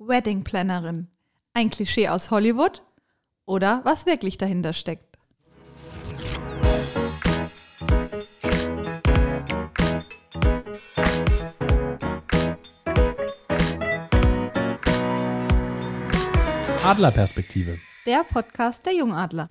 Wedding Plannerin. Ein Klischee aus Hollywood oder was wirklich dahinter steckt. Adlerperspektive. Der Podcast der Jungadler.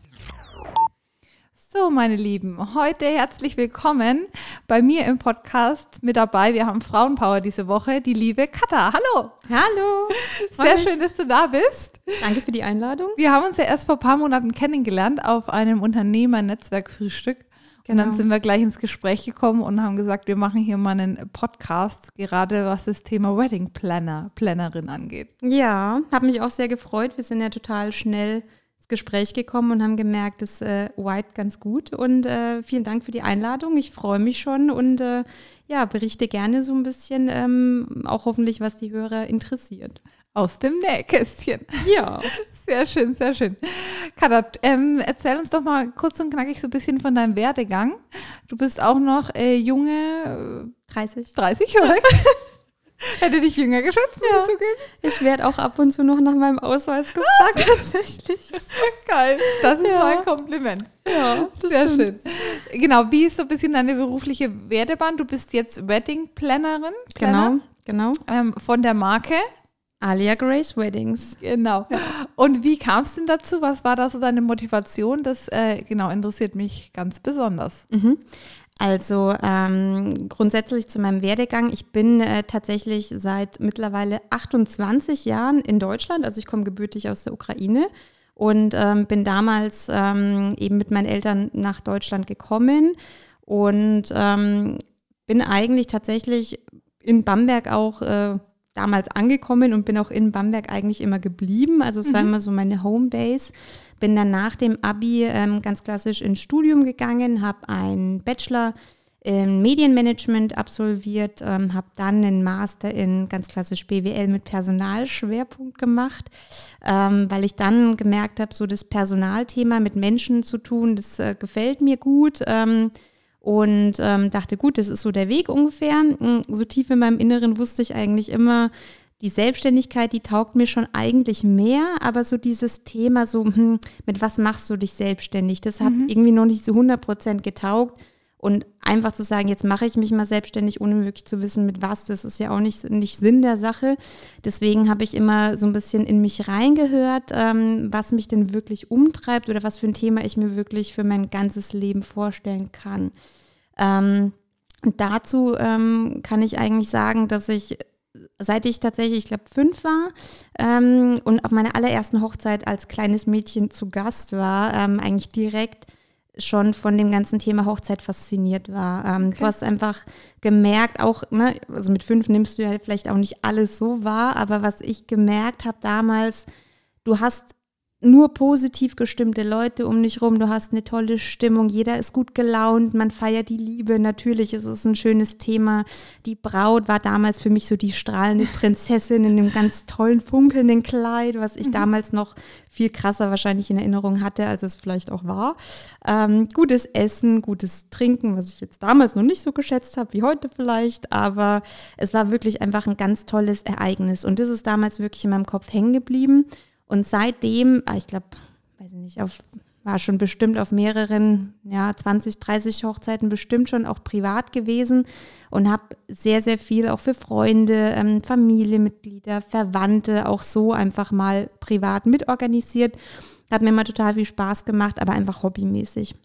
So, meine Lieben, heute herzlich willkommen bei mir im Podcast mit dabei. Wir haben Frauenpower diese Woche, die liebe Katha. Hallo. Hallo. Sehr schön, dass du da bist. Danke für die Einladung. Wir haben uns ja erst vor ein paar Monaten kennengelernt auf einem Unternehmer-Netzwerk-Frühstück. Und dann Genau. sind wir gleich ins Gespräch gekommen und haben gesagt, wir machen hier mal einen Podcast, gerade was das Thema Wedding Planner, Plannerin angeht. Ja, habe mich auch sehr gefreut. Wir sind ja total schnell Gespräch gekommen und haben gemerkt, es äh, vibet ganz gut. Und äh, vielen Dank für die Einladung. Ich freue mich schon und äh, ja, berichte gerne so ein bisschen, ähm, auch hoffentlich, was die Hörer interessiert. Aus dem Nähkästchen. Ja. Sehr schön, sehr schön. Katha, ähm, erzähl uns doch mal kurz und knackig so ein bisschen von deinem Werdegang. Du bist auch noch äh, junge, 30. äh, 30, korrekt? Hätte dich jünger geschätzt, Ja. ich zugeben. Ich werde auch ab und zu noch nach meinem Ausweis gefragt, tatsächlich. Geil. Das ist Ja. mal ein Kompliment. Ja, das Sehr stimmt. schön. Genau, wie ist so ein bisschen deine berufliche Werdebahn? Du bist jetzt Wedding Plannerin. Planner, Genau, genau. Ähm, von der Marke. Alia Grace Weddings. Genau. Und wie kam es denn dazu? Was war da so deine Motivation? Das äh, genau interessiert mich ganz besonders. Mhm. Also ähm, grundsätzlich zu meinem Werdegang. Ich bin äh, tatsächlich seit mittlerweile 28 Jahren in Deutschland. Also ich komme gebürtig aus der Ukraine und ähm, bin damals ähm, eben mit meinen Eltern nach Deutschland gekommen und ähm, bin eigentlich tatsächlich in Bamberg auch äh, damals angekommen und bin auch in Bamberg eigentlich immer geblieben. Also es war immer so meine Homebase. Bin dann nach dem Abi ähm, ganz klassisch ins Studium gegangen, habe einen Bachelor in Medienmanagement absolviert, ähm, habe dann einen Master in ganz klassisch BWL mit Personalschwerpunkt gemacht, ähm, weil ich dann gemerkt habe, so das Personalthema mit Menschen zu tun, das äh, gefällt mir gut. Ähm, und ähm, dachte, gut, das ist so der Weg ungefähr. Mm, So tief in meinem Inneren wusste ich eigentlich immer, die Selbstständigkeit, die taugt mir schon eigentlich mehr, aber so dieses Thema, so, hm, mit was machst du dich selbstständig, das hat irgendwie noch nicht so 100 Prozent getaugt. Und einfach zu sagen, jetzt mache ich mich mal selbstständig, ohne wirklich zu wissen, mit was, das ist ja auch nicht, nicht Sinn der Sache. Deswegen habe ich immer so ein bisschen in mich reingehört, ähm, was mich denn wirklich umtreibt oder was für ein Thema ich mir wirklich für mein ganzes Leben vorstellen kann. Ähm, dazu ähm, kann ich eigentlich sagen, dass ich, seit ich tatsächlich, ich glaube, fünf war ähm, und auf meiner allerersten Hochzeit als kleines Mädchen zu Gast war, ähm, eigentlich direkt schon von dem ganzen Thema Hochzeit fasziniert war. Ähm, Okay. Du hast einfach gemerkt, auch, ne, also mit fünf nimmst du ja vielleicht auch nicht alles so wahr, aber was ich gemerkt habe damals, du hast nur positiv gestimmte Leute um dich rum, du hast eine tolle Stimmung, jeder ist gut gelaunt, man feiert die Liebe, natürlich ist es ein schönes Thema. Die Braut war damals für mich so die strahlende Prinzessin in einem ganz tollen, funkelnden Kleid, was ich damals noch viel krasser wahrscheinlich in Erinnerung hatte, als es vielleicht auch war. Ähm, gutes Essen, gutes Trinken, was ich jetzt damals noch nicht so geschätzt habe wie heute vielleicht, aber es war wirklich einfach ein ganz tolles Ereignis. Und das ist damals wirklich in meinem Kopf hängen geblieben. Und seitdem, ah, ich glaube, weiß ich nicht, auf, war schon bestimmt auf mehreren, ja, 20, 30 Hochzeiten bestimmt schon auch privat gewesen und habe sehr, sehr viel auch für Freunde, ähm, Familienmitglieder, Verwandte auch so einfach mal privat mitorganisiert. Hat mir immer total viel Spaß gemacht, aber einfach hobbymäßig.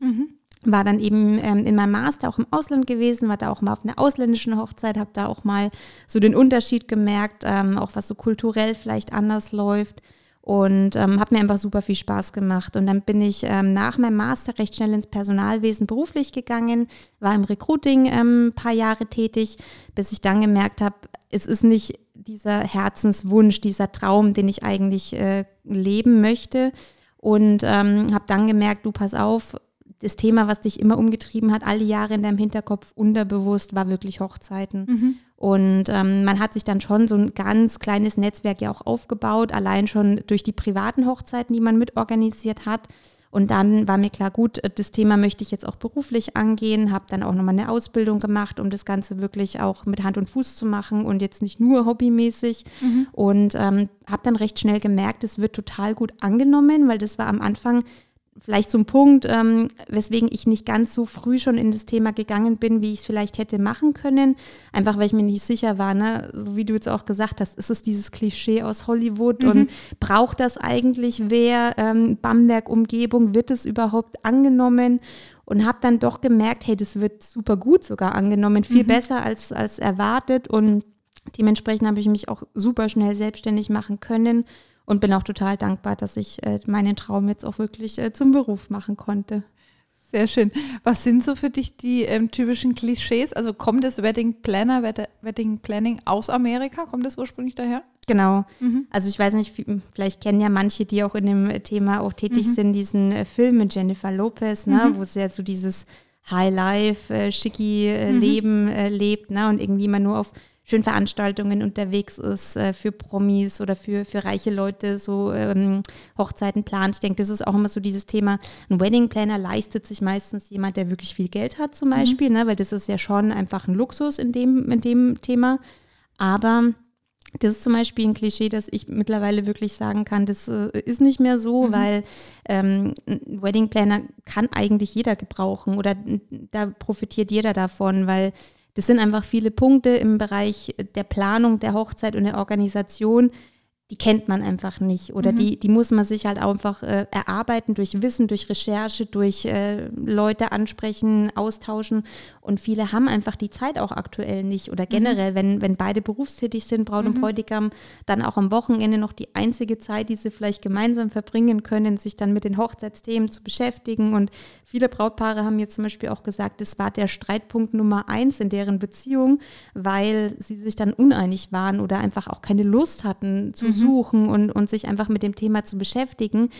War dann eben ähm, in meinem Master auch im Ausland gewesen, war da auch mal auf einer ausländischen Hochzeit, habe da auch mal so den Unterschied gemerkt, ähm, auch was so kulturell vielleicht anders läuft und ähm, hat mir einfach super viel Spaß gemacht. Und dann bin ich ähm, nach meinem Master recht schnell ins Personalwesen beruflich gegangen, war im Recruiting ähm, ein paar Jahre tätig, bis ich dann gemerkt habe, es ist nicht dieser Herzenswunsch, dieser Traum, den ich eigentlich äh, leben möchte. Und ähm, habe dann gemerkt, du pass auf, das Thema, was dich immer umgetrieben hat, alle Jahre in deinem Hinterkopf unterbewusst, war wirklich Hochzeiten. Und ähm, man hat sich dann schon so ein ganz kleines Netzwerk ja auch aufgebaut, allein schon durch die privaten Hochzeiten, die man mitorganisiert hat. Und dann war mir klar, gut, das Thema möchte ich jetzt auch beruflich angehen, habe dann auch nochmal eine Ausbildung gemacht, um das Ganze wirklich auch mit Hand und Fuß zu machen und jetzt nicht nur hobbymäßig. Mhm. Und ähm, habe dann recht schnell gemerkt, es wird total gut angenommen, weil das war am Anfang vielleicht ein Punkt, ähm, weswegen ich nicht ganz so früh schon in das Thema gegangen bin, wie ich es vielleicht hätte machen können. Einfach weil ich mir nicht sicher war, ne? so wie du jetzt auch gesagt hast, ist es dieses Klischee aus Hollywood mhm. und braucht das eigentlich wer? Ähm, Bamberg-Umgebung, wird es überhaupt angenommen? Und habe dann doch gemerkt, hey, das wird super gut sogar angenommen, viel mhm. besser als, als erwartet. Und dementsprechend habe ich mich auch super schnell selbstständig machen können und bin auch total dankbar, dass ich äh, meinen Traum jetzt auch wirklich äh, zum Beruf machen konnte. Sehr schön. Was sind so für dich die ähm, typischen Klischees? Also kommt das Wedding Planner, Wedding Planning aus Amerika? Kommt das ursprünglich daher? Genau. Mhm. Also ich weiß nicht, vielleicht kennen ja manche, die auch in dem Thema auch tätig mhm. sind, diesen äh, Film mit Jennifer Lopez, ne, mhm. wo es ja so dieses High Life, äh, schicki äh, mhm. Leben äh, lebt, ne, und irgendwie immer nur auf schönen Veranstaltungen unterwegs ist äh, für Promis oder für, für reiche Leute so ähm, Hochzeiten plant. Ich denke, das ist auch immer so dieses Thema. Ein Wedding Planner leistet sich meistens jemand, der wirklich viel Geld hat zum mhm. Beispiel, mhm. ne, weil das ist ja schon einfach ein Luxus in dem, in dem Thema. Aber das ist zum Beispiel ein Klischee, das ich mittlerweile wirklich sagen kann, das äh, ist nicht mehr so, mhm. weil ähm, ein Wedding Planner kann eigentlich jeder gebrauchen oder da profitiert jeder davon, weil das sind einfach viele Punkte im Bereich der Planung der Hochzeit und der Organisation, die kennt man einfach nicht oder mhm. die, die muss man sich halt einfach äh, erarbeiten durch Wissen, durch Recherche, durch äh, Leute ansprechen, austauschen und viele haben einfach die Zeit auch aktuell nicht oder mhm. generell, mhm. wenn, wenn beide berufstätig sind, Braut und mhm. Bräutigam, dann auch am Wochenende noch die einzige Zeit, die sie vielleicht gemeinsam verbringen können, sich dann mit den Hochzeitsthemen zu beschäftigen und viele Brautpaare haben jetzt zum Beispiel auch gesagt, das war der Streitpunkt Nummer eins in deren Beziehung, weil sie sich dann uneinig waren oder einfach auch keine Lust hatten zu mhm suchen und, und sich einfach mit dem Thema zu beschäftigen.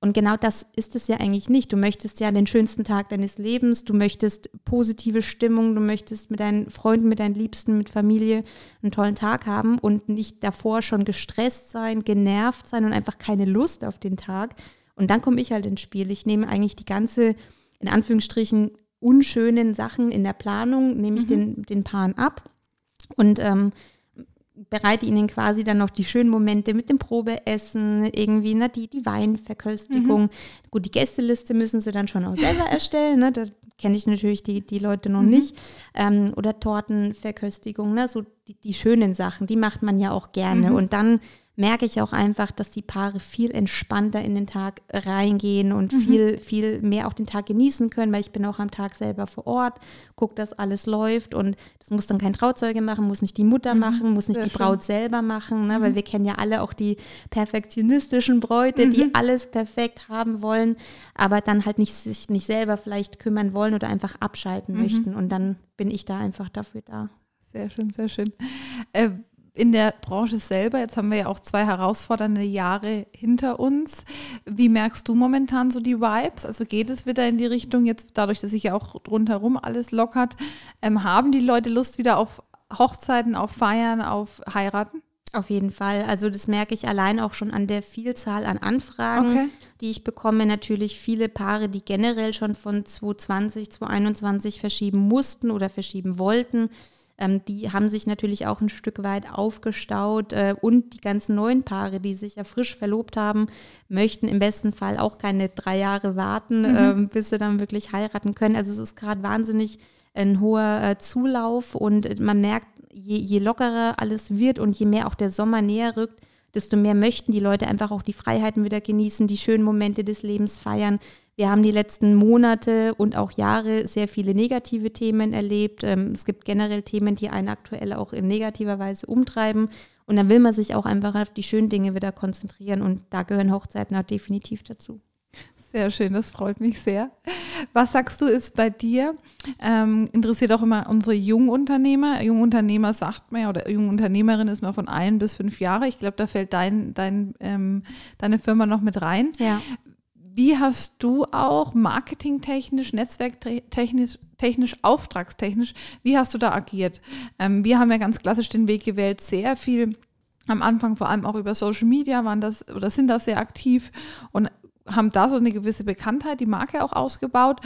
Und genau das ist es ja eigentlich nicht. Du möchtest ja den schönsten Tag deines Lebens, du möchtest positive Stimmung, du möchtest mit deinen Freunden, mit deinen Liebsten, mit Familie einen tollen Tag haben und nicht davor schon gestresst sein, genervt sein und einfach keine Lust auf den Tag. Und dann komme ich halt ins Spiel. Ich nehme eigentlich die ganze, in Anführungsstrichen, unschönen Sachen in der Planung, nehme ich mhm. den, den Paaren ab. Und ähm, bereite ihnen quasi dann noch die schönen Momente mit dem Probeessen, irgendwie, ne, die, die Weinverköstigung. Mhm. Gut, die Gästeliste müssen sie dann schon auch selber erstellen, ne, da kenne ich natürlich die, die Leute noch mhm. nicht. Ähm, oder Tortenverköstigung, ne, so die, die schönen Sachen, die macht man ja auch gerne. Mhm. Und dann merke ich auch einfach, dass die Paare viel entspannter in den Tag reingehen und mhm. viel, viel mehr auch den Tag genießen können, weil ich bin auch am Tag selber vor Ort, gucke, dass alles läuft und das muss dann kein Trauzeuge machen, muss nicht die Mutter mhm. machen, muss nicht Sehr die schön. Braut selber machen, ne? Mhm. weil wir kennen ja alle auch die perfektionistischen Bräute, die mhm. alles perfekt haben wollen, aber dann halt nicht sich nicht selber vielleicht kümmern wollen oder einfach abschalten mhm. möchten und dann bin ich da einfach dafür da. Sehr schön, sehr schön. Äh, in der Branche selber, jetzt haben wir ja auch zwei herausfordernde Jahre hinter uns. Wie merkst du momentan so die Vibes? Also geht es wieder in die Richtung, jetzt dadurch, dass sich ja auch rundherum alles lockert, ähm, haben die Leute Lust wieder auf Hochzeiten, auf Feiern, auf Heiraten? Auf jeden Fall. Also das merke ich allein auch schon an der Vielzahl an Anfragen, okay. die ich bekomme. Natürlich viele Paare, die generell schon von 2020, 2021 verschieben mussten oder verschieben wollten ähm, die haben sich natürlich auch ein Stück weit aufgestaut äh, und die ganzen neuen Paare, die sich ja frisch verlobt haben, möchten im besten Fall auch keine drei Jahre warten, mhm. ähm, bis sie dann wirklich heiraten können. Also es ist gerade wahnsinnig ein hoher äh, Zulauf und man merkt, je, je lockerer alles wird und je mehr auch der Sommer näher rückt, desto mehr möchten die Leute einfach auch die Freiheiten wieder genießen, die schönen Momente des Lebens feiern. Wir haben die letzten Monate und auch Jahre sehr viele negative Themen erlebt. Ähm, es gibt generell Themen, die einen aktuell auch in negativer Weise umtreiben. Und dann will man sich auch einfach auf die schönen Dinge wieder konzentrieren. Und da gehören Hochzeiten auch definitiv dazu. Sehr schön, das freut mich sehr. Was sagst du, ist bei dir, ähm, interessiert auch immer unsere Jungunternehmer. Jungunternehmer sagt man ja, oder Jungunternehmerin ist man von ein bis fünf Jahre. Ich glaube, da fällt dein, dein, ähm, deine Firma noch mit rein. Ja. Wie hast du auch marketingtechnisch, netzwerktechnisch, technisch, auftragstechnisch, wie hast du da agiert? Ähm, wir haben ja ganz klassisch den Weg gewählt, sehr viel am Anfang vor allem auch über Social Media waren das oder sind das sehr aktiv und haben da so eine gewisse Bekanntheit, die Marke auch ausgebaut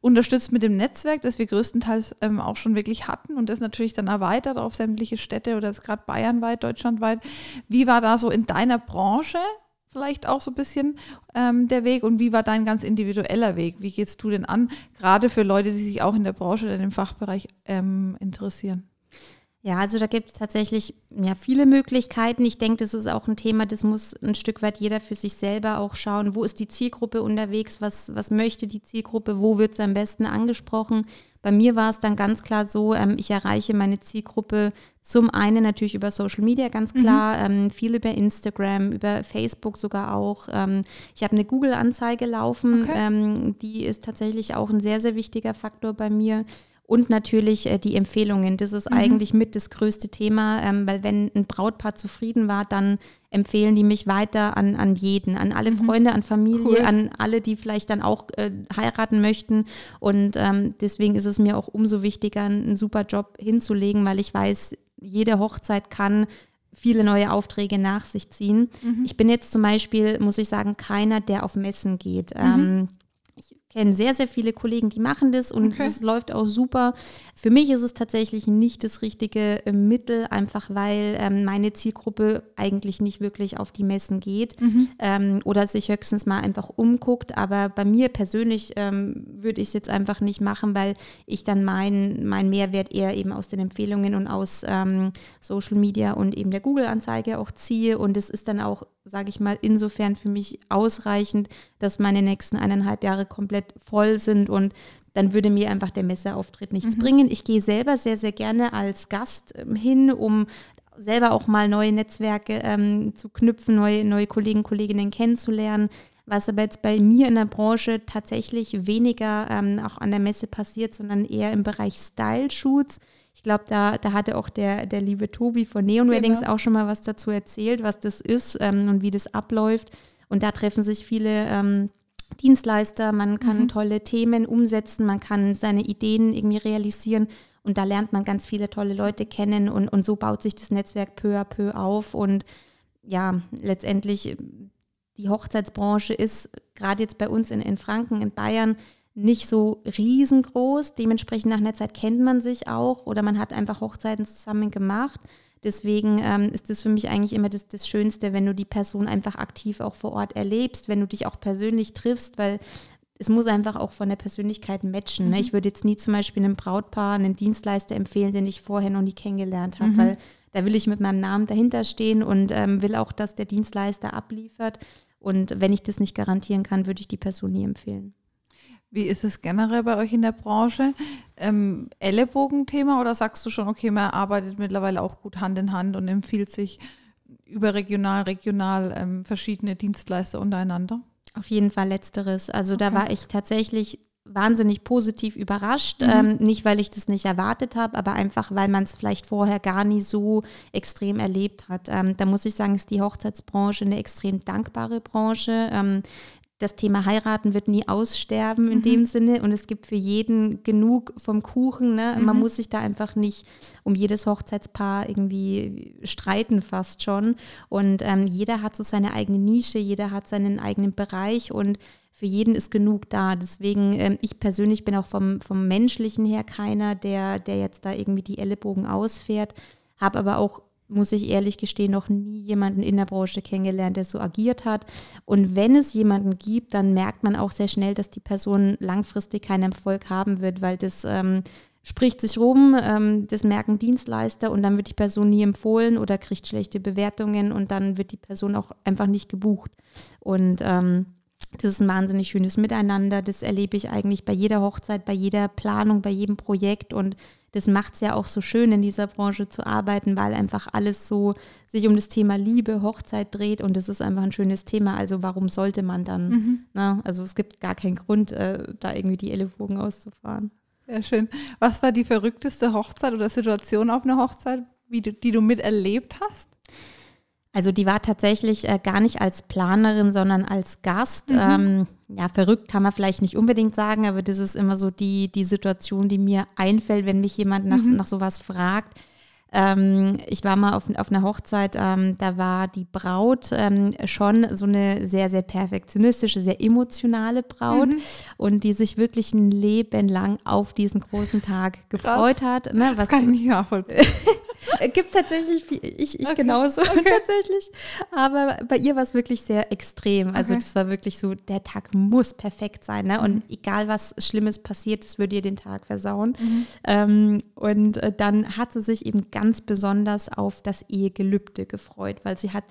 unterstützt mit dem Netzwerk, das wir größtenteils ähm, auch schon wirklich hatten und das natürlich dann erweitert auf sämtliche Städte oder gerade bayernweit, deutschlandweit. Wie war da so in deiner Branche vielleicht auch so ein bisschen ähm, der Weg und wie war dein ganz individueller Weg? Wie gehst du denn an, gerade für Leute, die sich auch in der Branche oder dem Fachbereich ähm, interessieren? Ja, also da gibt es tatsächlich ja, viele Möglichkeiten. Ich denke, das ist auch ein Thema, das muss ein Stück weit jeder für sich selber auch schauen. Wo ist die Zielgruppe unterwegs? Was, was möchte die Zielgruppe? Wo wird sie am besten angesprochen? Bei mir war es dann ganz klar so, ähm, ich erreiche meine Zielgruppe zum einen natürlich über Social Media, ganz mhm. klar, mhm. ähm, viel über Instagram, über Facebook sogar auch. Ähm, ich habe eine Google-Anzeige laufen, okay. ähm, die ist tatsächlich auch ein sehr, sehr wichtiger Faktor bei mir. Und natürlich äh, die Empfehlungen. Das ist mhm. eigentlich mit das größte Thema, ähm, weil wenn ein Brautpaar zufrieden war, dann empfehlen die mich weiter an, an jeden, an alle mhm. Freunde, an Familie, cool. an alle, die vielleicht dann auch äh, heiraten möchten. Und ähm, deswegen ist es mir auch umso wichtiger, einen super Job hinzulegen, weil ich weiß, jede Hochzeit kann viele neue Aufträge nach sich ziehen. Mhm. Ich bin jetzt zum Beispiel, muss ich sagen, keiner, der auf Messen geht. Mhm. Ähm, kenne sehr, sehr viele Kollegen, die machen das und okay. das läuft auch super. Für mich ist es tatsächlich nicht das richtige äh, Mittel, einfach weil ähm, meine Zielgruppe eigentlich nicht wirklich auf die Messen geht mhm. ähm, oder sich höchstens mal einfach umguckt. Aber bei mir persönlich ähm, würde ich es jetzt einfach nicht machen, weil ich dann meinen mein Mehrwert eher eben aus den Empfehlungen und aus ähm, Social Media und eben der Google-Anzeige auch ziehe. Und es ist dann auch, sage ich mal, insofern für mich ausreichend, dass meine nächsten eineinhalb Jahre komplett voll sind und dann würde mir einfach der Messeauftritt nichts mhm. bringen. Ich gehe selber sehr, sehr gerne als Gast ähm, hin, um selber auch mal neue Netzwerke ähm, zu knüpfen, neue, neue Kollegen, Kolleginnen kennenzulernen. Was aber jetzt bei mir in der Branche tatsächlich weniger ähm, auch an der Messe passiert, sondern eher im Bereich Style-Shoots. Ich glaube, da, da hatte auch der, der liebe Tobi von Neon genau. Weddings auch schon mal was dazu erzählt, was das ist ähm, und wie das abläuft. Und da treffen sich viele ähm, Dienstleister, man kann mhm. tolle Themen umsetzen, man kann seine Ideen irgendwie realisieren und da lernt man ganz viele tolle Leute kennen und, und so baut sich das Netzwerk peu à peu auf und ja, letztendlich die Hochzeitsbranche ist gerade jetzt bei uns in, in Franken, in Bayern, nicht so riesengroß. Dementsprechend nach einer Zeit kennt man sich auch oder man hat einfach Hochzeiten zusammen gemacht. Deswegen ähm, ist das für mich eigentlich immer das, das Schönste, wenn du die Person einfach aktiv auch vor Ort erlebst, wenn du dich auch persönlich triffst, weil es muss einfach auch von der Persönlichkeit matchen. Ne? Mhm. Ich würde jetzt nie zum Beispiel einem Brautpaar einen Dienstleister empfehlen, den ich vorher noch nie kennengelernt habe, mhm. weil da will ich mit meinem Namen dahinter stehen und ähm, will auch, dass der Dienstleister abliefert. Und wenn ich das nicht garantieren kann, würde ich die Person nie empfehlen. Wie ist es generell bei euch in der Branche? Ähm, Ellenbogenthema oder sagst du schon, okay, man arbeitet mittlerweile auch gut Hand in Hand und empfiehlt sich überregional, regional ähm, verschiedene Dienstleister untereinander? Auf jeden Fall letzteres. Also okay. da war ich tatsächlich wahnsinnig positiv überrascht. Mhm. Ähm, nicht, weil ich das nicht erwartet habe, aber einfach, weil man es vielleicht vorher gar nie so extrem erlebt hat. Ähm, da muss ich sagen, ist die Hochzeitsbranche eine extrem dankbare Branche. Ähm, das Thema heiraten wird nie aussterben in mhm. dem Sinne und es gibt für jeden genug vom Kuchen. Ne? Mhm. Man muss sich da einfach nicht um jedes Hochzeitspaar irgendwie streiten fast schon. Und ähm, jeder hat so seine eigene Nische, jeder hat seinen eigenen Bereich und für jeden ist genug da. Deswegen, ähm, ich persönlich bin auch vom, vom Menschlichen her keiner, der, der jetzt da irgendwie die Ellenbogen ausfährt, habe aber auch muss ich ehrlich gestehen, noch nie jemanden in der Branche kennengelernt, der so agiert hat. Und wenn es jemanden gibt, dann merkt man auch sehr schnell, dass die Person langfristig keinen Erfolg haben wird, weil das ähm, spricht sich rum, ähm, das merken Dienstleister und dann wird die Person nie empfohlen oder kriegt schlechte Bewertungen und dann wird die Person auch einfach nicht gebucht. Und ähm, das ist ein wahnsinnig schönes Miteinander. Das erlebe ich eigentlich bei jeder Hochzeit, bei jeder Planung, bei jedem Projekt und das macht es ja auch so schön, in dieser Branche zu arbeiten, weil einfach alles so sich um das Thema Liebe, Hochzeit dreht und das ist einfach ein schönes Thema. Also warum sollte man dann? Mhm. Na, also es gibt gar keinen Grund, äh, da irgendwie die Ellenbogen auszufahren. Sehr schön. Was war die verrückteste Hochzeit oder Situation auf einer Hochzeit, wie du, die du miterlebt hast? Also die war tatsächlich äh, gar nicht als Planerin, sondern als Gast. Mhm. Ähm, ja, verrückt kann man vielleicht nicht unbedingt sagen, aber das ist immer so die, die Situation, die mir einfällt, wenn mich jemand nach, mhm. nach sowas fragt. Ähm, ich war mal auf, auf einer Hochzeit, ähm, da war die Braut ähm, schon so eine sehr, sehr perfektionistische, sehr emotionale Braut mhm. und die sich wirklich ein Leben lang auf diesen großen Tag gefreut Krass. hat. Ne, was das kann ich nicht nachvollziehen. gibt tatsächlich, viel, ich, ich okay. genauso okay. tatsächlich. Aber bei ihr war es wirklich sehr extrem. Also okay. das war wirklich so, der Tag muss perfekt sein. Ne? Und mhm. egal was Schlimmes passiert, das würde ihr den Tag versauen. Mhm. Ähm, und äh, dann hat sie sich eben ganz besonders auf das Ehegelübde gefreut, weil sie hat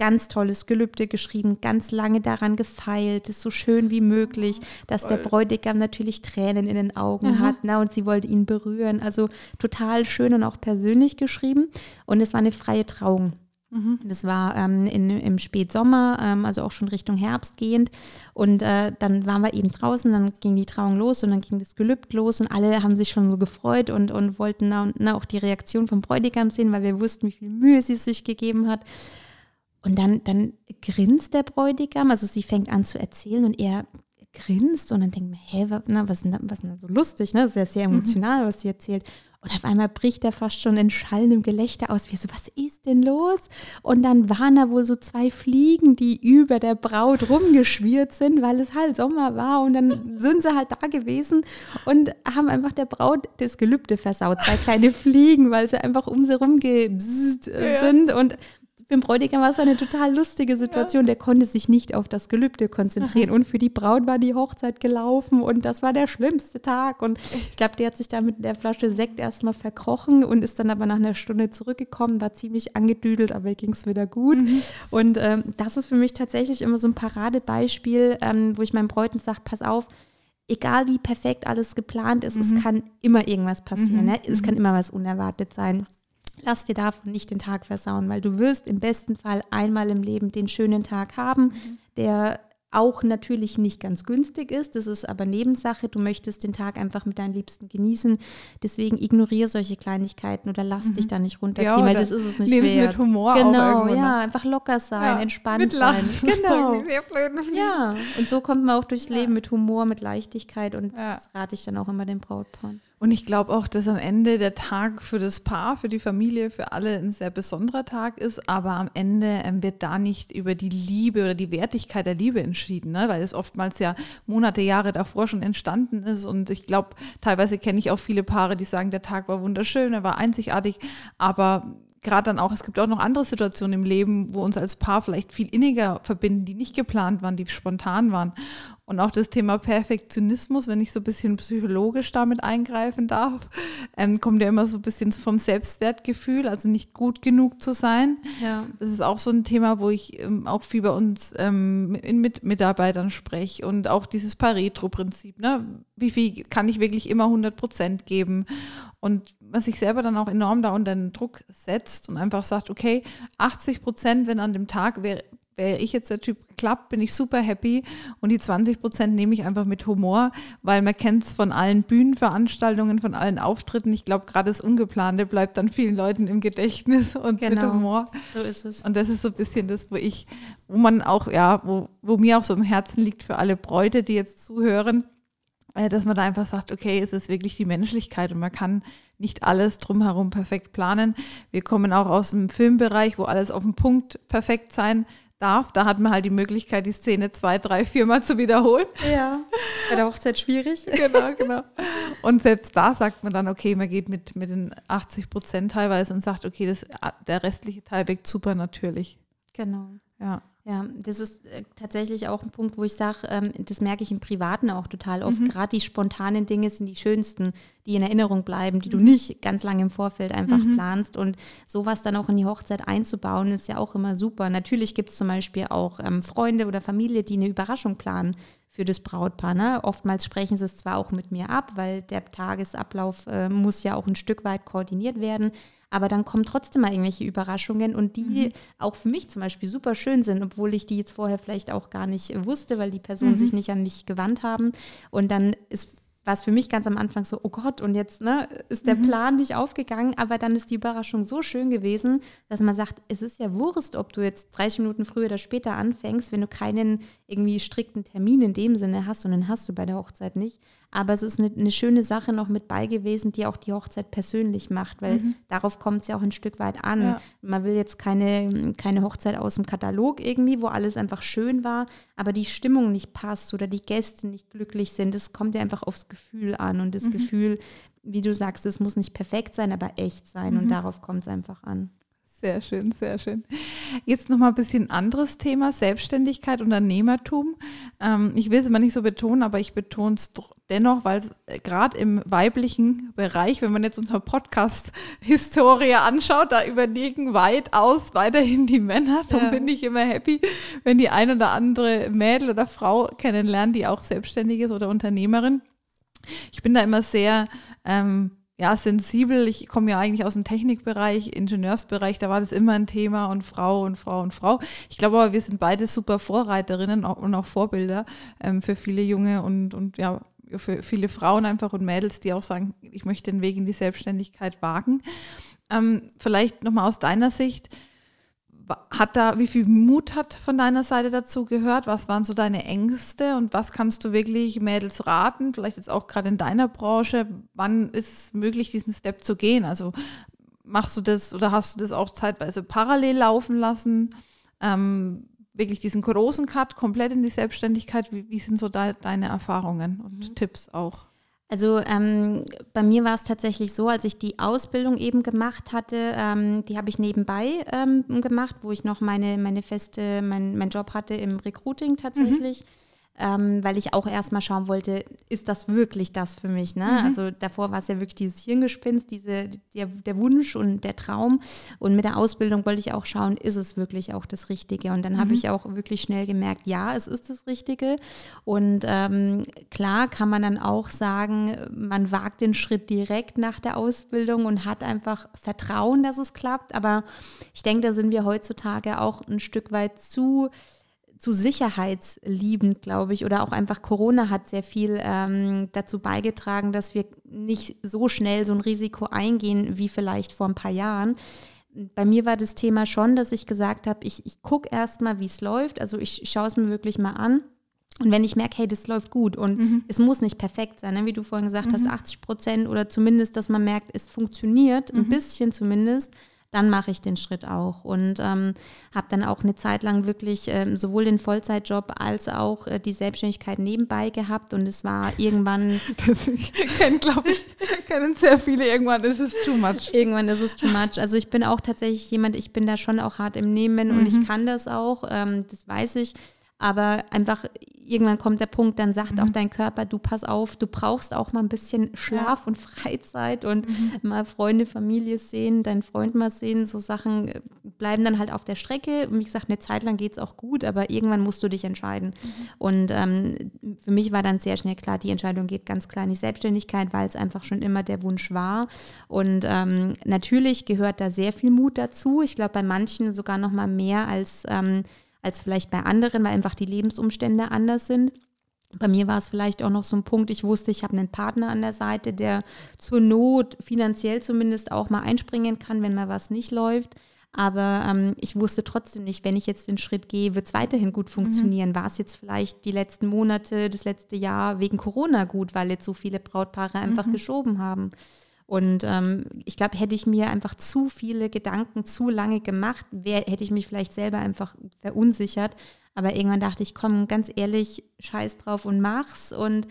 ganz tolles Gelübde geschrieben, ganz lange daran gefeilt, es so schön wie möglich, dass der Bräutigam natürlich Tränen in den Augen Aha. hat na, und sie wollte ihn berühren. Also total schön und auch persönlich geschrieben. Und es war eine freie Trauung. Mhm. Das war ähm, in, im Spätsommer, ähm, also auch schon Richtung Herbst gehend. Und äh, dann waren wir eben draußen, dann ging die Trauung los und dann ging das Gelübd los und alle haben sich schon so gefreut und, und wollten na, na, auch die Reaktion vom Bräutigam sehen, weil wir wussten, wie viel Mühe sie sich gegeben hat. Und dann, dann grinst der Bräutigam, also sie fängt an zu erzählen und er grinst und dann denkt man, hä, was, na, was, was ist denn so lustig, ne? Das ist ja sehr mhm. emotional, mhm. was sie erzählt. Und auf einmal bricht er fast schon in schallendem Gelächter aus, wie so, was ist denn los? Und dann waren da wohl so zwei Fliegen, die über der Braut rumgeschwirrt sind, weil es halt Sommer war. Und dann sind sie halt da gewesen und haben einfach der Braut das Gelübde versaut. Zwei kleine Fliegen, weil sie einfach um sie rum ja. sind. Und für den Bräutigam war es eine total lustige Situation. Ja. Der konnte sich nicht auf das Gelübde konzentrieren. Aha. Und für die Braut war die Hochzeit gelaufen und das war der schlimmste Tag. Und ich glaube, die hat sich da mit der Flasche Sekt erstmal verkrochen und ist dann aber nach einer Stunde zurückgekommen, war ziemlich angedüdelt, aber ging es wieder gut. Mhm. Und ähm, das ist für mich tatsächlich immer so ein Paradebeispiel, ähm, wo ich meinem Bräuten sage, pass auf, egal wie perfekt alles geplant ist, mhm. es kann immer irgendwas passieren. Mhm. Ne? Es kann mhm. immer was unerwartet sein. Lass dir davon nicht den Tag versauen, weil du wirst im besten Fall einmal im Leben den schönen Tag haben, mhm. der auch natürlich nicht ganz günstig ist. Das ist aber Nebensache. Du möchtest den Tag einfach mit deinen Liebsten genießen. Deswegen ignoriere solche Kleinigkeiten oder lass mhm. dich da nicht runterziehen, ja, weil das ist es nicht wert. mit Humor Genau, ja, ne? einfach locker sein, ja, entspannt sein. Genau. ja, und so kommt man auch durchs Leben mit Humor, mit Leichtigkeit und das rate ich dann auch immer den Brautpaaren. Und ich glaube auch, dass am Ende der Tag für das Paar, für die Familie, für alle ein sehr besonderer Tag ist, aber am Ende ähm, wird da nicht über die Liebe oder die Wertigkeit der Liebe entschieden, ne? weil es oftmals ja Monate, Jahre davor schon entstanden ist. Und ich glaube, teilweise kenne ich auch viele Paare, die sagen, der Tag war wunderschön, er war einzigartig, aber gerade dann auch, es gibt auch noch andere Situationen im Leben, wo uns als Paar vielleicht viel inniger verbinden, die nicht geplant waren, die spontan waren. Und auch das Thema Perfektionismus, wenn ich so ein bisschen psychologisch damit eingreifen darf, ähm, kommt ja immer so ein bisschen vom Selbstwertgefühl, also nicht gut genug zu sein. Ja. Das ist auch so ein Thema, wo ich ähm, auch viel bei uns ähm, mit Mitarbeitern spreche und auch dieses Pareto-Prinzip. Ne? Wie viel kann ich wirklich immer 100 Prozent geben? Und was sich selber dann auch enorm da unter den Druck setzt und einfach sagt, okay, 80 Prozent, wenn an dem Tag wäre, wäre ich jetzt der Typ klappt, bin ich super happy. Und die 20 Prozent nehme ich einfach mit Humor, weil man kennt es von allen Bühnenveranstaltungen, von allen Auftritten. Ich glaube, gerade das Ungeplante bleibt dann vielen Leuten im Gedächtnis und genau, mit Humor. So ist es. Und das ist so ein bisschen das, wo ich, wo man auch, ja, wo, wo mir auch so im Herzen liegt für alle Bräute, die jetzt zuhören, äh, dass man da einfach sagt, okay, es ist wirklich die Menschlichkeit und man kann nicht alles drumherum perfekt planen. Wir kommen auch aus dem Filmbereich, wo alles auf den Punkt perfekt sein darf. Da hat man halt die Möglichkeit, die Szene zwei, drei, viermal zu wiederholen. Ja, bei der Hochzeit schwierig. genau, genau. Und selbst da sagt man dann, okay, man geht mit, mit den 80 Prozent teilweise und sagt, okay, das, der restliche Teil wirkt super natürlich. Genau. Ja. Ja, das ist äh, tatsächlich auch ein Punkt, wo ich sage, ähm, das merke ich im Privaten auch total oft. Mhm. Gerade die spontanen Dinge sind die schönsten, die in Erinnerung bleiben, die du mhm. nicht ganz lange im Vorfeld einfach mhm. planst. Und sowas dann auch in die Hochzeit einzubauen, ist ja auch immer super. Natürlich gibt es zum Beispiel auch ähm, Freunde oder Familie, die eine Überraschung planen für das Brautpaar. Ne? Oftmals sprechen sie es zwar auch mit mir ab, weil der Tagesablauf äh, muss ja auch ein Stück weit koordiniert werden. Aber dann kommen trotzdem mal irgendwelche Überraschungen und die mhm. auch für mich zum Beispiel super schön sind, obwohl ich die jetzt vorher vielleicht auch gar nicht wusste, weil die Personen mhm. sich nicht an mich gewandt haben. Und dann ist war es für mich ganz am Anfang so, oh Gott, und jetzt ne, ist der mhm. Plan nicht aufgegangen, aber dann ist die Überraschung so schön gewesen, dass man sagt, es ist ja Wurst, ob du jetzt 30 Minuten früher oder später anfängst, wenn du keinen irgendwie strikten Termin in dem Sinne hast und den hast du bei der Hochzeit nicht. Aber es ist eine, eine schöne Sache noch mit bei gewesen, die auch die Hochzeit persönlich macht, weil mhm. darauf kommt es ja auch ein Stück weit an. Ja. Man will jetzt keine, keine Hochzeit aus dem Katalog irgendwie, wo alles einfach schön war, aber die Stimmung nicht passt oder die Gäste nicht glücklich sind. Es kommt ja einfach aufs Gefühl an und das mhm. Gefühl, wie du sagst, es muss nicht perfekt sein, aber echt sein mhm. und darauf kommt es einfach an. Sehr schön, sehr schön. Jetzt nochmal ein bisschen anderes Thema, Selbstständigkeit, Unternehmertum. Ähm, ich will es immer nicht so betonen, aber ich betone es dennoch, weil es äh, gerade im weiblichen Bereich, wenn man jetzt unsere Podcast-Historie anschaut, da überlegen weitaus weiterhin die Männer. Darum ja. bin ich immer happy, wenn die ein oder andere Mädel oder Frau kennenlernen, die auch selbstständig ist oder Unternehmerin. Ich bin da immer sehr... Ähm, ja, sensibel. Ich komme ja eigentlich aus dem Technikbereich, Ingenieursbereich, da war das immer ein Thema und Frau und Frau und Frau. Ich glaube aber, wir sind beide super Vorreiterinnen und auch Vorbilder ähm, für viele junge und, und ja, für viele Frauen einfach und Mädels, die auch sagen, ich möchte den Weg in die Selbstständigkeit wagen. Ähm, vielleicht nochmal aus deiner Sicht, hat da, wie viel Mut hat von deiner Seite dazu gehört? Was waren so deine Ängste und was kannst du wirklich Mädels raten? Vielleicht jetzt auch gerade in deiner Branche. Wann ist es möglich, diesen Step zu gehen? Also machst du das oder hast du das auch zeitweise parallel laufen lassen? Ähm, wirklich diesen großen Cut komplett in die Selbstständigkeit? Wie, wie sind so de deine Erfahrungen und mhm. Tipps auch? Also ähm, bei mir war es tatsächlich so, als ich die Ausbildung eben gemacht hatte, ähm, die habe ich nebenbei ähm, gemacht, wo ich noch meine, meine feste, mein, mein Job hatte im Recruiting tatsächlich. Mhm ähm, weil ich auch erstmal schauen wollte, ist das wirklich das für mich? Ne? Mhm. Also davor war es ja wirklich dieses Hirngespinst, diese, der, der Wunsch und der Traum. Und mit der Ausbildung wollte ich auch schauen, ist es wirklich auch das Richtige? Und dann mhm. habe ich auch wirklich schnell gemerkt, ja, es ist das Richtige. Und ähm, klar kann man dann auch sagen, man wagt den Schritt direkt nach der Ausbildung und hat einfach Vertrauen, dass es klappt. Aber ich denke, da sind wir heutzutage auch ein Stück weit zu zu sicherheitsliebend, glaube ich, oder auch einfach Corona hat sehr viel ähm, dazu beigetragen, dass wir nicht so schnell so ein Risiko eingehen wie vielleicht vor ein paar Jahren. Bei mir war das Thema schon, dass ich gesagt habe, ich, ich gucke erst mal, wie es läuft. Also ich schaue es mir wirklich mal an. Und wenn ich merke, hey, das läuft gut und mhm. es muss nicht perfekt sein, ne? wie du vorhin gesagt mhm. hast, 80 Prozent oder zumindest, dass man merkt, es funktioniert, mhm. ein bisschen zumindest, dann mache ich den Schritt auch. Und ähm, habe dann auch eine Zeit lang wirklich ähm, sowohl den Vollzeitjob als auch äh, die Selbstständigkeit nebenbei gehabt. Und es war irgendwann. Das kennen, glaube ich, kennen sehr viele. Irgendwann ist es too much. Irgendwann ist es too much. Also ich bin auch tatsächlich jemand, ich bin da schon auch hart im Nehmen mhm. und ich kann das auch. Ähm, das weiß ich. Aber einfach irgendwann kommt der Punkt, dann sagt mhm. auch dein Körper, du pass auf, du brauchst auch mal ein bisschen Schlaf ja. und Freizeit und mhm. mal Freunde, Familie sehen, deinen Freund mal sehen. So Sachen äh, bleiben dann halt auf der Strecke. Und wie gesagt, eine Zeit lang geht es auch gut, aber irgendwann musst du dich entscheiden. Mhm. Und ähm, für mich war dann sehr schnell klar, die Entscheidung geht ganz klar in die Selbstständigkeit, weil es einfach schon immer der Wunsch war. Und ähm, natürlich gehört da sehr viel Mut dazu. Ich glaube, bei manchen sogar noch mal mehr als ähm, als vielleicht bei anderen, weil einfach die Lebensumstände anders sind. Bei mir war es vielleicht auch noch so ein Punkt, ich wusste, ich habe einen Partner an der Seite, der zur Not finanziell zumindest auch mal einspringen kann, wenn mal was nicht läuft. Aber ähm, ich wusste trotzdem nicht, wenn ich jetzt den Schritt gehe, wird es weiterhin gut funktionieren. Mhm. War es jetzt vielleicht die letzten Monate, das letzte Jahr wegen Corona gut, weil jetzt so viele Brautpaare einfach mhm. geschoben haben? Und ähm, ich glaube, hätte ich mir einfach zu viele Gedanken zu lange gemacht, wär, hätte ich mich vielleicht selber einfach verunsichert. Aber irgendwann dachte ich, komm, ganz ehrlich, scheiß drauf und mach's. Und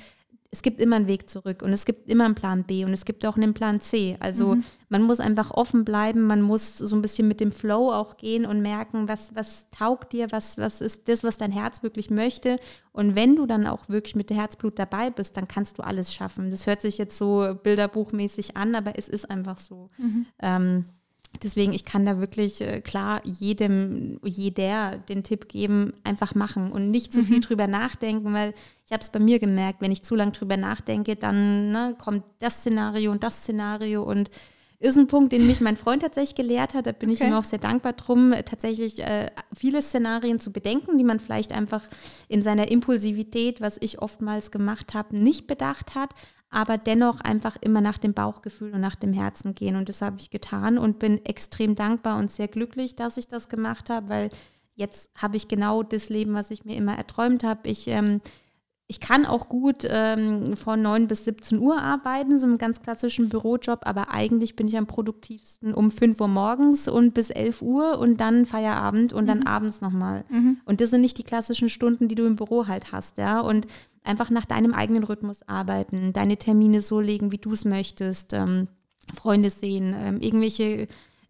es gibt immer einen Weg zurück und es gibt immer einen Plan B und es gibt auch einen Plan C. Also mhm. man muss einfach offen bleiben, man muss so ein bisschen mit dem Flow auch gehen und merken, was, was taugt dir, was, was ist das, was dein Herz wirklich möchte. Und wenn du dann auch wirklich mit Herzblut dabei bist, dann kannst du alles schaffen. Das hört sich jetzt so bilderbuchmäßig an, aber es ist einfach so. Mhm. Ähm, Deswegen, ich kann da wirklich äh, klar jedem, jeder den Tipp geben, einfach machen und nicht zu mhm. viel drüber nachdenken, weil ich habe es bei mir gemerkt, wenn ich zu lange drüber nachdenke, dann ne, kommt das Szenario und das Szenario und ist ein Punkt, den mich mein Freund tatsächlich gelehrt hat. Da bin okay. ich ihm auch sehr dankbar drum, tatsächlich äh, viele Szenarien zu bedenken, die man vielleicht einfach in seiner Impulsivität, was ich oftmals gemacht habe, nicht bedacht hat. Aber dennoch einfach immer nach dem Bauchgefühl und nach dem Herzen gehen. Und das habe ich getan und bin extrem dankbar und sehr glücklich, dass ich das gemacht habe, weil jetzt habe ich genau das Leben, was ich mir immer erträumt habe. Ich ähm, ich kann auch gut ähm, von 9 bis 17 Uhr arbeiten, so einen ganz klassischen Bürojob, aber eigentlich bin ich am produktivsten um 5 Uhr morgens und bis 11 Uhr und dann Feierabend und mhm. dann abends nochmal. Mhm. Und das sind nicht die klassischen Stunden, die du im Büro halt hast, ja. Und einfach nach deinem eigenen Rhythmus arbeiten, deine Termine so legen, wie du es möchtest, ähm, Freunde sehen, ähm, irgendwelche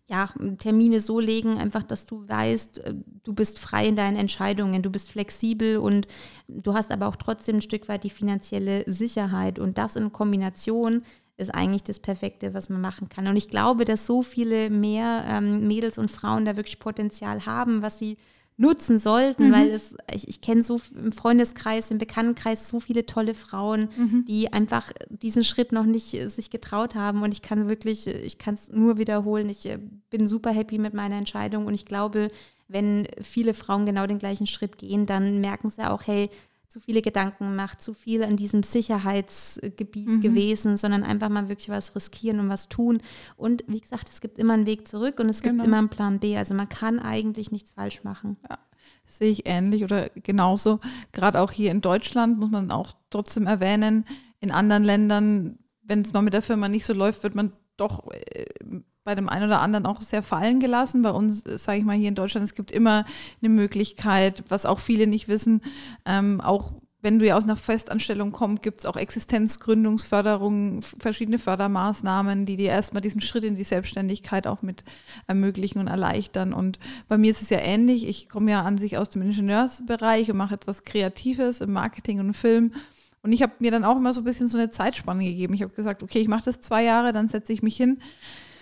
ja, Termine so legen, einfach, dass du weißt, äh, du bist frei in deinen Entscheidungen, du bist flexibel und du hast aber auch trotzdem ein Stück weit die finanzielle Sicherheit. Und das in Kombination ist eigentlich das Perfekte, was man machen kann. Und ich glaube, dass so viele mehr ähm, Mädels und Frauen da wirklich Potenzial haben, was sie nutzen sollten, mhm. weil es, ich, ich kenne so im Freundeskreis, im Bekanntenkreis so viele tolle Frauen, mhm. die einfach diesen Schritt noch nicht äh, sich getraut haben. Und ich kann wirklich, ich kann es nur wiederholen. Ich äh, bin super happy mit meiner Entscheidung und ich glaube, wenn viele Frauen genau den gleichen Schritt gehen, dann merken sie auch, hey, zu viele Gedanken macht, zu viel an diesem Sicherheitsgebiet mhm. gewesen, sondern einfach mal wirklich was riskieren und was tun. Und wie gesagt, es gibt immer einen Weg zurück und es gibt genau. immer einen Plan B. Also man kann eigentlich nichts falsch machen. Ja, sehe ich ähnlich oder genauso. Gerade auch hier in Deutschland muss man auch trotzdem erwähnen, in anderen Ländern, wenn es mal mit der Firma nicht so läuft, wird man doch äh, bei dem einen oder anderen auch sehr fallen gelassen. Bei uns, sage ich mal, hier in Deutschland, es gibt immer eine Möglichkeit, was auch viele nicht wissen, ähm, auch wenn du ja aus einer Festanstellung kommst, gibt es auch Existenzgründungsförderung, verschiedene Fördermaßnahmen, die dir erstmal diesen Schritt in die Selbstständigkeit auch mit ermöglichen und erleichtern. Und bei mir ist es ja ähnlich. Ich komme ja an sich aus dem Ingenieursbereich und mache etwas Kreatives im Marketing und Film. Und ich habe mir dann auch immer so ein bisschen so eine Zeitspanne gegeben. Ich habe gesagt, okay, ich mache das zwei Jahre, dann setze ich mich hin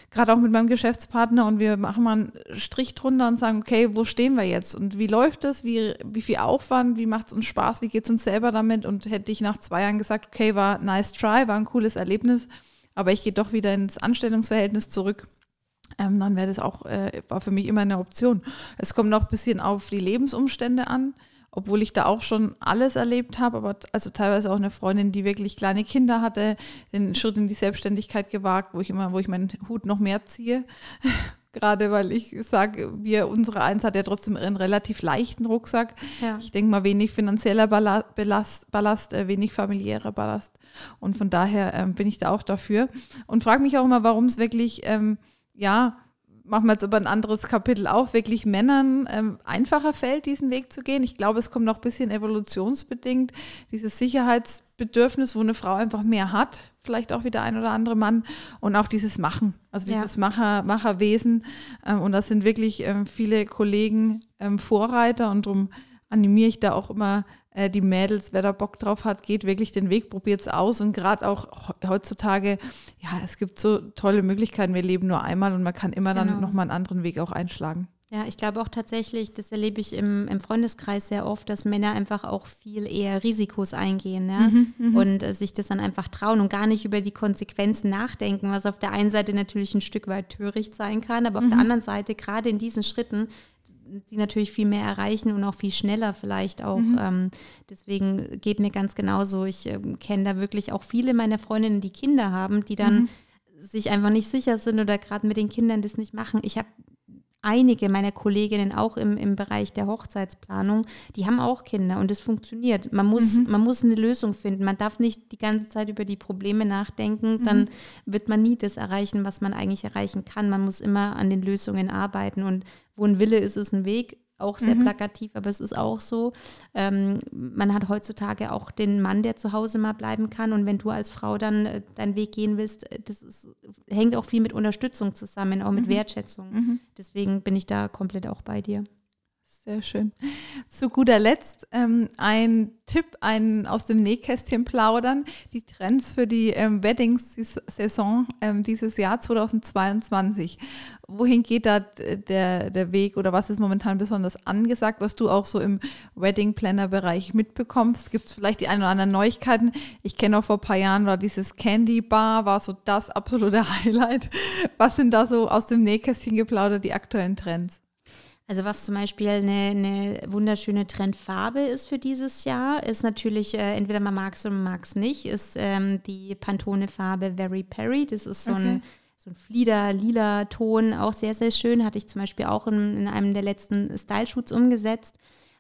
gerade auch mit meinem Geschäftspartner und wir machen mal einen Strich drunter und sagen, okay, wo stehen wir jetzt? Und wie läuft das, wie, wie viel Aufwand, wie macht es uns Spaß, wie geht es uns selber damit? Und hätte ich nach zwei Jahren gesagt, okay, war nice try, war ein cooles Erlebnis, aber ich gehe doch wieder ins Anstellungsverhältnis zurück. Ähm, dann wäre das auch, äh, war für mich immer eine Option. Es kommt noch ein bisschen auf die Lebensumstände an obwohl ich da auch schon alles erlebt habe, aber also teilweise auch eine Freundin, die wirklich kleine Kinder hatte, den Schritt in die Selbstständigkeit gewagt, wo ich immer, wo ich meinen Hut noch mehr ziehe. Gerade weil ich sage, wir, unsere Eins hat ja trotzdem einen relativ leichten Rucksack. Ja. Ich denke mal, wenig finanzieller Ballast, Ballast äh, wenig familiärer Ballast. Und von daher ähm, bin ich da auch dafür. Und frage mich auch immer, warum es wirklich, ähm, ja, machen wir jetzt aber ein anderes Kapitel auf, wirklich Männern ähm, einfacher fällt, diesen Weg zu gehen. Ich glaube, es kommt noch ein bisschen evolutionsbedingt, dieses Sicherheitsbedürfnis, wo eine Frau einfach mehr hat, vielleicht auch wie der ein oder andere Mann, und auch dieses Machen, also dieses ja. Macher, Macherwesen. Ähm, und das sind wirklich ähm, viele Kollegen ähm, Vorreiter und darum animiere ich da auch immer äh, die Mädels, wer da Bock drauf hat, geht wirklich den Weg, probiert es aus. Und gerade auch heutzutage, ja, es gibt so tolle Möglichkeiten. Wir leben nur einmal und man kann immer genau. dann nochmal einen anderen Weg auch einschlagen. Ja, ich glaube auch tatsächlich, das erlebe ich im, im Freundeskreis sehr oft, dass Männer einfach auch viel eher Risikos eingehen ja? Mhm, mhm. und äh, sich das dann einfach trauen und gar nicht über die Konsequenzen nachdenken, was auf der einen Seite natürlich ein Stück weit töricht sein kann, aber auf mhm. der anderen Seite, gerade in diesen Schritten, die natürlich viel mehr erreichen und auch viel schneller vielleicht auch. Mhm. Ähm, deswegen geht mir ganz genauso. Ich äh, kenne da wirklich auch viele meiner Freundinnen, die Kinder haben, die dann mhm. sich einfach nicht sicher sind oder gerade mit den Kindern das nicht machen. Ich habe einige meiner Kolleginnen auch im, im Bereich der Hochzeitsplanung, die haben auch Kinder und es funktioniert. Man muss, mhm. man muss eine Lösung finden. Man darf nicht die ganze Zeit über die Probleme nachdenken, mhm. dann wird man nie das erreichen, was man eigentlich erreichen kann. Man muss immer an den Lösungen arbeiten und wo ein Wille ist, ist ein Weg auch sehr mhm. plakativ, aber es ist auch so. Ähm, man hat heutzutage auch den Mann, der zu Hause mal bleiben kann. Und wenn du als Frau dann äh, deinen Weg gehen willst, äh, das ist, hängt auch viel mit Unterstützung zusammen, auch mit mhm. Wertschätzung. Mhm. Deswegen bin ich da komplett auch bei dir. Sehr schön. Zu guter Letzt ähm, ein Tipp, einen aus dem Nähkästchen plaudern. Die Trends für die ähm, Weddings-Saison ähm, dieses Jahr 2022. Wohin geht da der, der Weg oder was ist momentan besonders angesagt, was du auch so im Wedding-Planner-Bereich mitbekommst? Gibt es vielleicht die ein oder anderen Neuigkeiten? Ich kenne auch vor ein paar Jahren war dieses Candy Bar, war so das absolute Highlight. Was sind da so aus dem Nähkästchen geplaudert, die aktuellen Trends? Also was zum Beispiel eine, eine wunderschöne Trendfarbe ist für dieses Jahr, ist natürlich, äh, entweder man mag es oder man mag es nicht, ist ähm, die Pantone-Farbe Very Perry. Das ist so okay. ein so ein Flieder, lila Ton, auch sehr, sehr schön. Hatte ich zum Beispiel auch in, in einem der letzten Style-Shoots umgesetzt.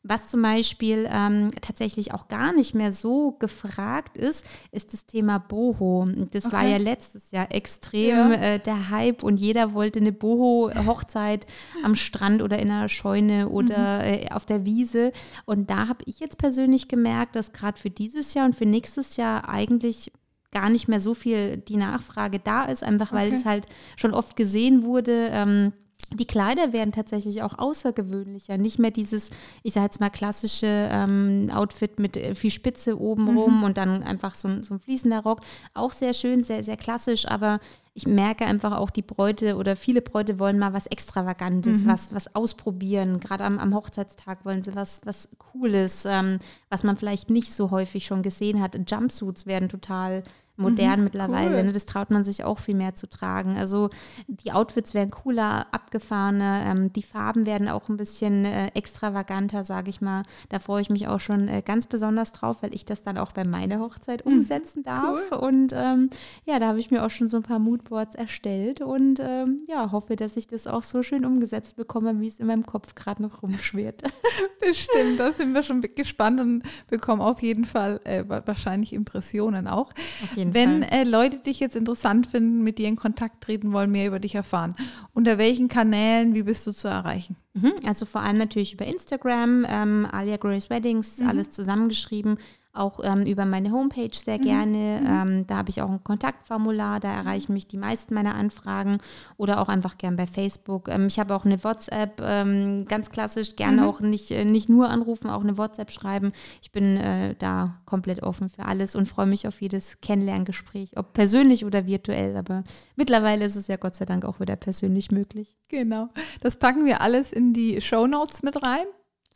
Was zum Beispiel ähm, tatsächlich auch gar nicht mehr so gefragt ist, ist das Thema Boho. Das okay. war ja letztes Jahr extrem ja. äh, der Hype und jeder wollte eine Boho-Hochzeit am Strand oder in einer Scheune oder mhm. äh, auf der Wiese. Und da habe ich jetzt persönlich gemerkt, dass gerade für dieses Jahr und für nächstes Jahr eigentlich gar nicht mehr so viel die Nachfrage da ist, einfach weil okay. es halt schon oft gesehen wurde. Ähm, die Kleider werden tatsächlich auch außergewöhnlicher. Nicht mehr dieses, ich sage jetzt mal, klassische ähm, Outfit mit äh, viel Spitze obenrum mhm. und dann einfach so ein, so ein fließender Rock. Auch sehr schön, sehr, sehr klassisch, aber ich merke einfach auch, die Bräute oder viele Bräute wollen mal was Extravagantes, mhm. was, was ausprobieren. Gerade am, am Hochzeitstag wollen sie was, was Cooles, ähm, was man vielleicht nicht so häufig schon gesehen hat. Jumpsuits werden total modern mhm, mittlerweile. Cool. Ne? Das traut man sich auch viel mehr zu tragen. Also die Outfits werden cooler, abgefahrener, ähm, die Farben werden auch ein bisschen äh, extravaganter, sage ich mal. Da freue ich mich auch schon äh, ganz besonders drauf, weil ich das dann auch bei meiner Hochzeit mhm, umsetzen darf. Cool. Und ähm, ja, da habe ich mir auch schon so ein paar Moodboards erstellt und ähm, ja, hoffe, dass ich das auch so schön umgesetzt bekomme, wie es in meinem Kopf gerade noch rumschwirrt. Bestimmt, da sind wir schon gespannt und bekommen auf jeden Fall äh, wahrscheinlich Impressionen auch. Auf jeden wenn äh, Leute dich jetzt interessant finden, mit dir in Kontakt treten wollen, mehr über dich erfahren, unter welchen Kanälen, wie bist du zu erreichen? Mhm, also vor allem natürlich über Instagram, ähm, Alia Grace Weddings, mhm. alles zusammengeschrieben auch ähm, über meine Homepage sehr mhm. gerne. Mhm. Ähm, da habe ich auch ein Kontaktformular, da erreichen mich die meisten meiner Anfragen oder auch einfach gern bei Facebook. Ähm, ich habe auch eine WhatsApp, ähm, ganz klassisch, gerne mhm. auch nicht, äh, nicht nur anrufen, auch eine WhatsApp schreiben. Ich bin äh, da komplett offen für alles und freue mich auf jedes Kennenlerngespräch, ob persönlich oder virtuell. Aber mittlerweile ist es ja Gott sei Dank auch wieder persönlich möglich. Genau. Das packen wir alles in die Show Notes mit rein.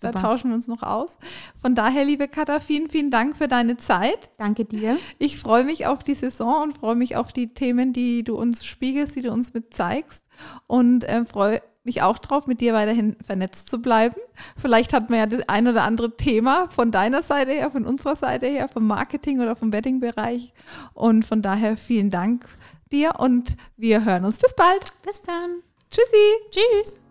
Super. Da tauschen wir uns noch aus. Von daher, liebe Katha, vielen, vielen Dank für deine Zeit. Danke dir. Ich freue mich auf die Saison und freue mich auf die Themen, die du uns spiegelst, die du uns mit zeigst. Und äh, freue mich auch drauf, mit dir weiterhin vernetzt zu bleiben. Vielleicht hat man ja das ein oder andere Thema von deiner Seite her, von unserer Seite her, vom Marketing oder vom Wedding-Bereich. Und von daher vielen Dank dir und wir hören uns. Bis bald. Bis dann. Tschüssi. Tschüss.